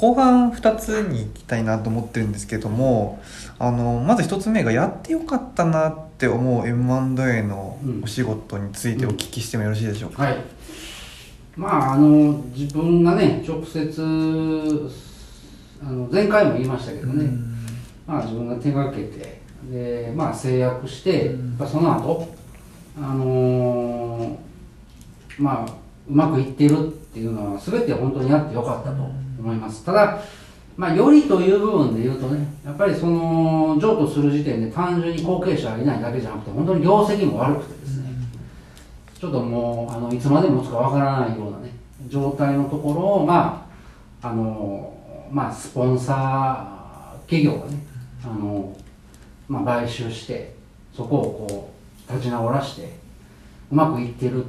後半2つに行きたいなと思ってるんですけどもあのまず1つ目がやってよかったなって思う M&A のお仕事についてお聞きしてもよろしいでしょうか、はい。まああの自分がね直接あの前回も言いましたけどね、まあ、自分が手がけてで、まあ、制約して、やっぱその後あのーまあうまくいっているっっていうのは全て本当にやってよかったと思います、ただまあ、よりという部分で言うとね、やっぱりその譲渡する時点で単純に後継者がいないだけじゃなくて、本当に業績も悪くてですね、ちょっともうあのいつまで持つかわからないようなね、状態のところを、まあ、あのまあ、スポンサー企業がね、あのまあ、買収して、そこをこう立ち直らして、うまくいってるっ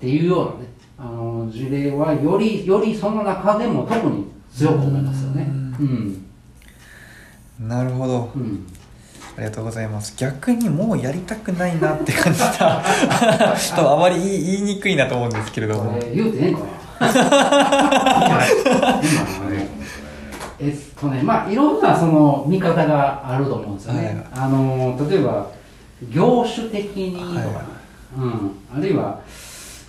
ていうようなね、あの事例はより、よりその中でも特に強く思いますよね。うん。なるほど。うん。ありがとうございます。逆にもうやりたくないなって感じた。多分あまり言いにくいなと思うんですけれども。言うて ねえっとねまあいろんなその見方があると思うんですよね、はいはい。あの例えば業種的にとか。はい。うん、あるいは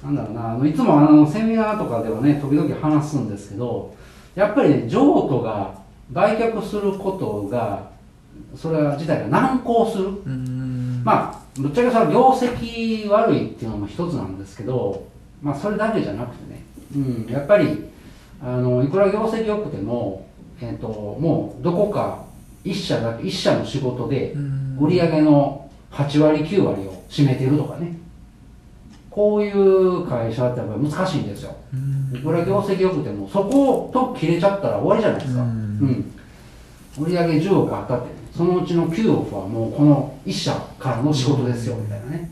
なんだろうなあのいつもあのセミナーとかではね時々話すんですけどやっぱりね譲渡が売却することがそれは自体が難航する。まあ、ぶっちゃけそれは業績悪いっていうのも一つなんですけど、まあ、それだけじゃなくてね、うん、やっぱりあのいくら業績良くても、えっともうどこか一社だけ一社の仕事でうん。売上の8割9割を占めてるとかねこういう会社ってやっぱり難しいんですよ。うん。いくら業績良くてもそこと切れちゃったら終わりじゃないですか、ううん。ん売上10億あったってねそのうちの9億はもうこの1社からの仕事ですよみたいなね、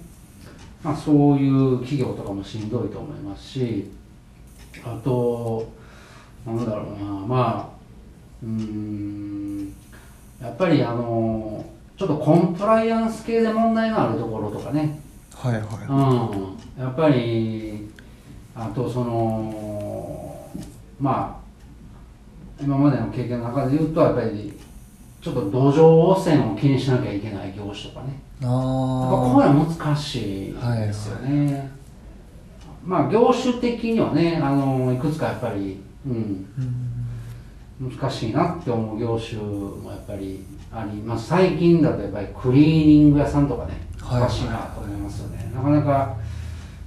まあ、そういう企業とかもしんどいと思いますしあとなんだろうな。まあうーん。やっぱりあのちょっとコンプライアンス系で問題があるところとかねはいはい。うん、やっぱりあとそのまあ今までの経験の中で言うとやっぱりちょっと土壌汚染を気にしなきゃいけない業種とかね。やっぱこあれは難しいですよね、まあ業種的にはねあのいくつかやっぱり、うん、あうん。難しいなって思う業種もやっぱりあります。最近だとやっぱりクリーニング屋さんとかねなと思いますよね、なかなか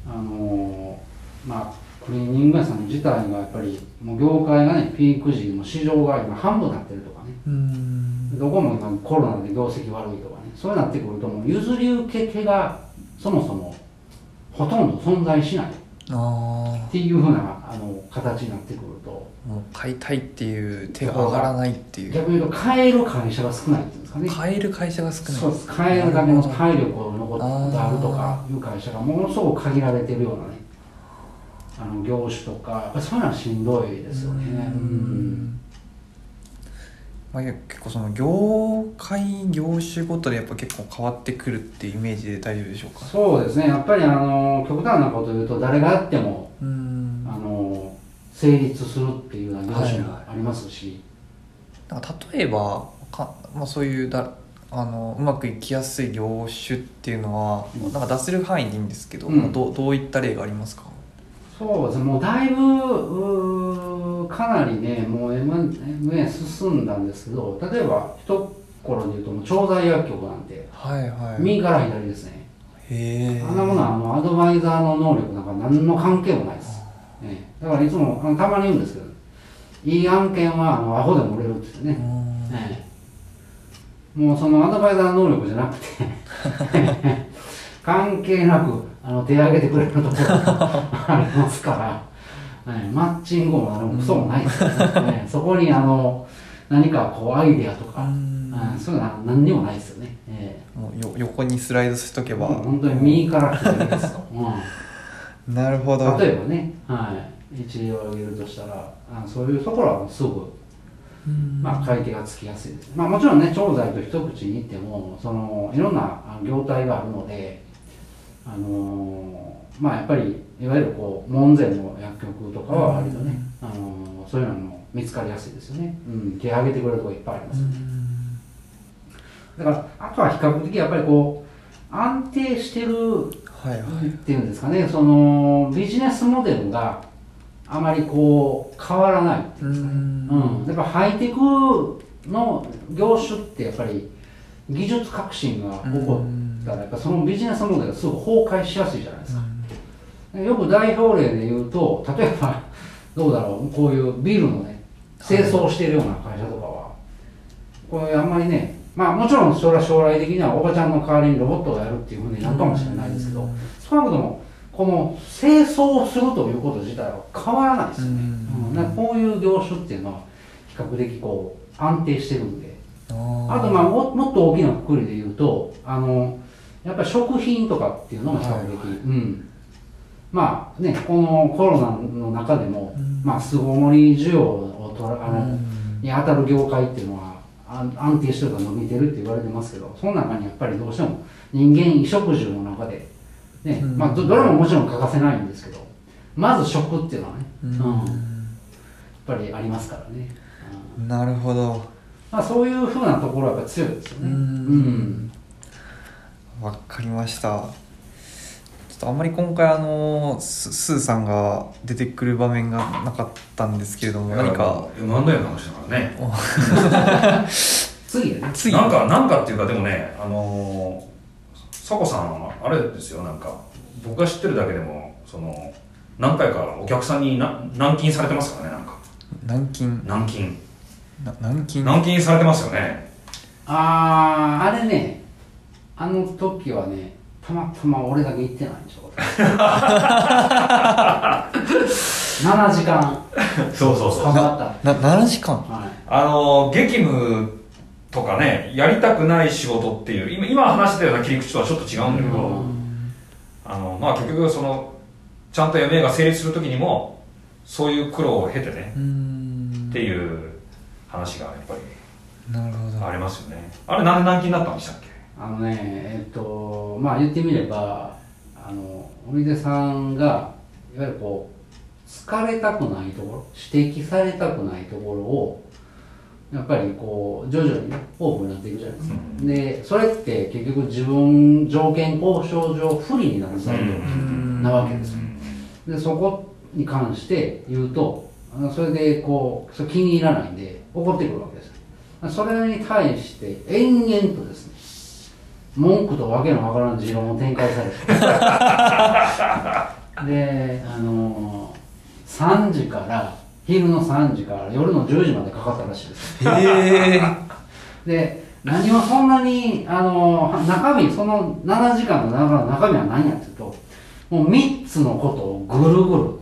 あのーまあクリーニング屋さん自体がやっぱりもう業界がねピーク時も市場が今半分になってるとかね。うん。どこも今コロナで業績悪いとかね。そうなってくるともう譲り受け手がそもそもほとんど存在しないっあていうふうなあの形になってくると。あもう買いたいっていう手が上がらないっていう。逆に言うと買える会社が少ないっていうんですかね。買える会社が少ない。そうです。買えるだけの体力を残ってあるとかいう会社がものすごく限られてるようなね。あの業種とかやっぱそういうのはしんどいですよね。うんまあ、結構その業界業種ごとでやっぱ結構変わってくるっていうイメージで大丈夫でしょうか？そうですね。やっぱりあの極端なこと言うと誰がやってもうん。あの成立するっていうような業種もはいはいありますし、なんか例えばか、まあ、そういうだあのうまくいきやすい業種っていうのは、うん。なんか出せる範囲でいいんですけど、うん。まあどうどういった例がありますか？そうですね。もうだいぶかなりねもう M&A 進んだんですけど例えば一頃で言うともう調剤薬局なんてはいはい。右から左ですね。へえ。あんなものはあのアドバイザーの能力なんか何の関係もないです、ね、だからいつもあのたまに言うんですけどいい案件はあのアホでも売れるって言ってね、ねもうそのアドバイザーの能力じゃなくて 関係なくあの手挙げてくれるところがありますから。はいマッチングも何もクソもないですよね、はいそこにあの何かこうアイデアとか、うん。はいそういうのは何にもないですよね、えもうよ横にスライドしとけえば、もう本当に右から左ですよ、うん。なるほど。例えばね、はい、一例を挙げるとしたらあそういうところはすぐ、まあ、買い手がつきやすいです、まあ、もちろんね調剤と一口に言ってもそのいろんな業態があるので、あのーまあ、やっぱりいわゆるこう門前の薬局とかは割とね、あのーそういうのも見つかりやすいですよね、うん、手挙げてくれるとこいっぱいあります。よね、だからあとは比較的やっぱりこう安定してるはいはい。っていうんですかね。そのビジネスモデルがあまりこう変わらないっていうんですかね。うん、やっぱハイテクの業種ってやっぱり技術革新が起こったらやっぱそのビジネスモデルがすぐ崩壊しやすいじゃないですか、よく代表例で言うと例えば どうだろうこういうビールのね清掃してるような会社とかはこれあんまりねまあもちろんそれは将来的にはおばちゃんの代わりにロボットがやるっていうふうになるかもしれないですけど少なくともこの清掃をするということ自体は変わらないですよね、うん。うん、こういう業種っていうのは比較的こう安定してるんで。あとまあももっと大きなくくりで言うとあのやっぱり食品とかっていうのも比較的、はいうん。まあねこのコロナの中でも、うん。まあ巣ごもり需要をとらあの、うん。に当たる業界っていうのは安安定してるから伸びてるって言われてますけどその中にやっぱりどうしても人間衣食住の中で、ねうん。まあ、どどれももちろん欠かせないんですけどまず食っていうのはね、うん。うん。やっぱりありますからね、うん。なるほど。まあ、そういうふうなところはやっぱ強いですよね。うん。うんわかりました。ちょっとあんまり今回あのススーさんが出てくる場面がなかったんですけれども何か？M&A の話だからね。次でね。次。なんかなんかっていうかでもねあのー佐子さんあれですよなんか。僕が知ってるだけでもその何回かお客さんにな軟禁されてますからねなんか。軟禁？軟禁。な軟禁？軟禁されてますよね。あああれねあの時はねたまたま俺だけ行ってないんでしょ7時間。そうそうそう。かかった。な7時間？はい。あのー激務とかねやりたくない仕事っていう今今話してたような切り口とはちょっと違うんだけど、うん。あのまあ結局そのちゃんと MA が成立する時にもそういう苦労を経てねっていう話がやっぱりなるほど。ありますよね。あれなんで軟禁になったんでしたっけ？あのねえっとまあ言ってみればあのお店さんがいわゆるこう疲れたくないところ指摘されたくないところをやっぱりこう徐々にねオープンになっていくじゃないですか、でそれって結局自分条件交渉上不利になる作業なわけですよ。でそこに関して言うとそれでこうそれ気に入らないんで怒ってくるわけですよ。それに対して延々とですね文句とわけのわからん持論を展開されて。であの3時から昼の3時から夜の10時までかかったらしいです。ええ。で何をそんなにあの中身その7時間の中の中身は何やっていうともう3つのことをぐるぐる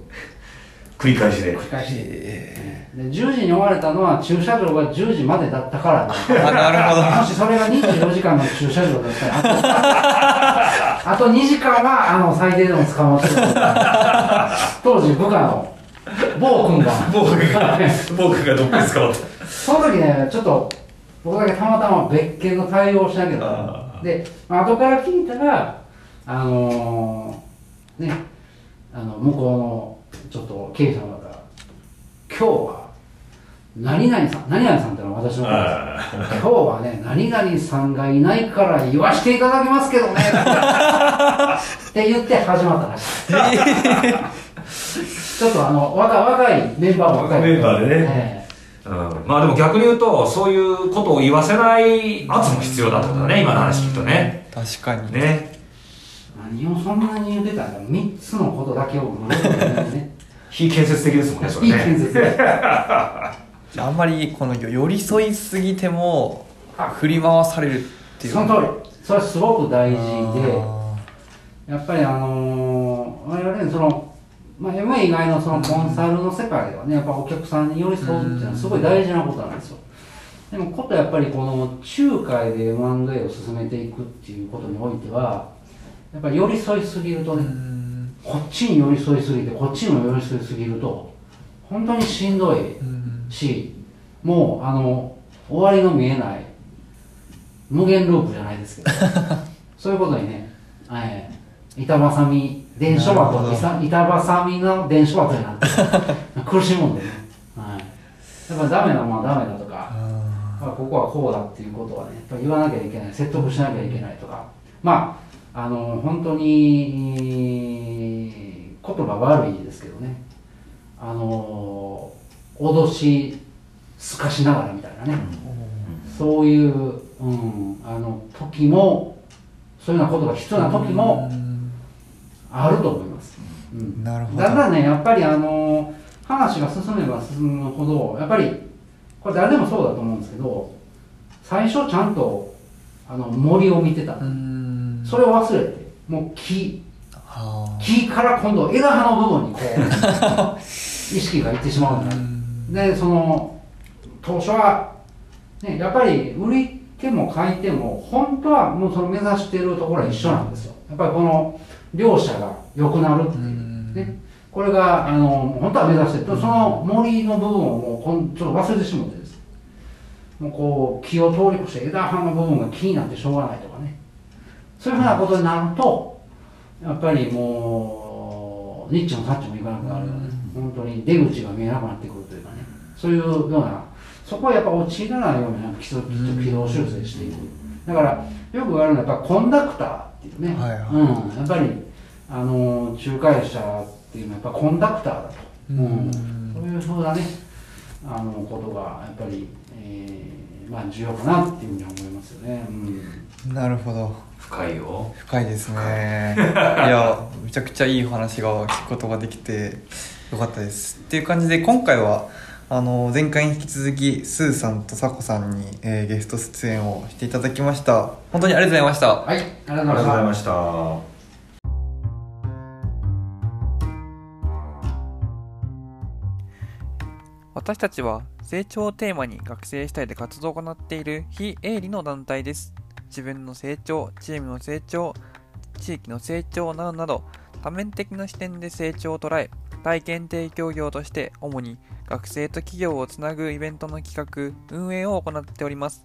繰り返しで。繰り返してで10時に終われたのは駐車場が10時までだったから なるほど。もしそれが24時間の駐車場だったらあとあと2時間はあの最低でも捕まってる当時部下の某君が。僕が僕がどっかに捕まった。その時ねちょっと僕だけたまたま別件の対応をしなきゃならなかったでまあ後から聞いたらあのーねあの向こうのちょっと経営者の方が今日は何々さん何々さんってのは私のことです。今日はね何々さんがいないから言わしていただきますけどね。って言って始まったらしい。ちょっとあの若若いメンバーも若いメンバーでね。えうん。まあでも逆に言うとそういうことを言わせない圧も必要だってことだね今の話聞くとね。確かに。ね。え何をそんなに言ってたんだ。3つのことだけをぐるぐる ね。非建設的ですもんねそれね。建設であんまりこのよ寄り添いすぎても振り回されるっていう。その通り。それはすごく大事であやっぱりあのー我々ねそのまあ、MA 以外のそのコンサルの世界ではねやっぱお客さんに寄り添うっていうのはすごい大事なことなんですよ。でもことやっぱりこの仲介で M&A を進めていくっていうことにおいてはやっぱり寄り添いすぎるとね、こっちに寄り添いすぎてこっちにも寄り添いすぎると本当にしんどいし、もうあの終わりの見えない無限ループじゃないですけど そういうことにね、えー、板挟み電書箱板挟みの電書箱になって 苦しむんでね、はい、やっぱダメなものはダメだとかここはこうだっていうことはねやっぱ言わなきゃいけない説得しなきゃいけないとか。まああの本当に言葉悪いですけどね。あの脅しすかしながらみたいなね、そういう、うん、あの時もそういうようなことが必要な時もあると思います、うん、なるほど。だんだんねやっぱりあの話が進めば進むほどやっぱりこれ誰でもそうだと思うんですけど最初ちゃんとあの森を見てたそれを忘れてもう木。木から今度枝葉の部分にこう 意識がいってしまうんだでその当初は、ね、やっぱり売り手も買い手も本当はもうその目指しているところは一緒なんですよ。やっぱりこの両者が良くなるっていう。ね。これがあの本当は目指してる。その森の部分をもうこんちょっと忘れてしまってですもうこう木を通り越して枝葉の部分が木になってしょうがないとかねそういうふうなことになるとやっぱりもうニッチもサッチもいかなくなる。よね本当に出口が見えなくなってくるというかね。そういうようなそこはやっぱ陥らないように基礎軌道修正していく。だからよく言われるのはやっぱコンダクターっていうね、はいはい、うん、やっぱりあの仲介者っていうのはやっぱコンダクターだと、うん、そういうふうなねあのことがやっぱり、えー、まあ重要かなっていうふうに思いますよね、うん、なるほど深いよ。深いですね。いやめちゃくちゃいい話が聞くことができてよかったです。っていう感じで今回はあの前回に引き続きスーさんとサコさんに、えー、ゲスト出演をしていただきました。本当にありがとうございました。はいありがとうございました。私たちは成長をテーマに学生主体で活動を行っている非営利の団体です自分の成長チームの成長地域の成長などなど多面的な視点で成長を捉え体験提供業として主に学生と企業をつなぐイベントの企画、運営を行っております。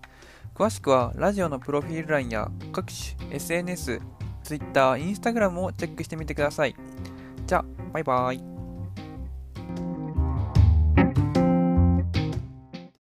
詳しくはラジオのプロフィール欄や各種 SNS、Twitter、Instagram をチェックしてみてください。じゃあ、バイバイ。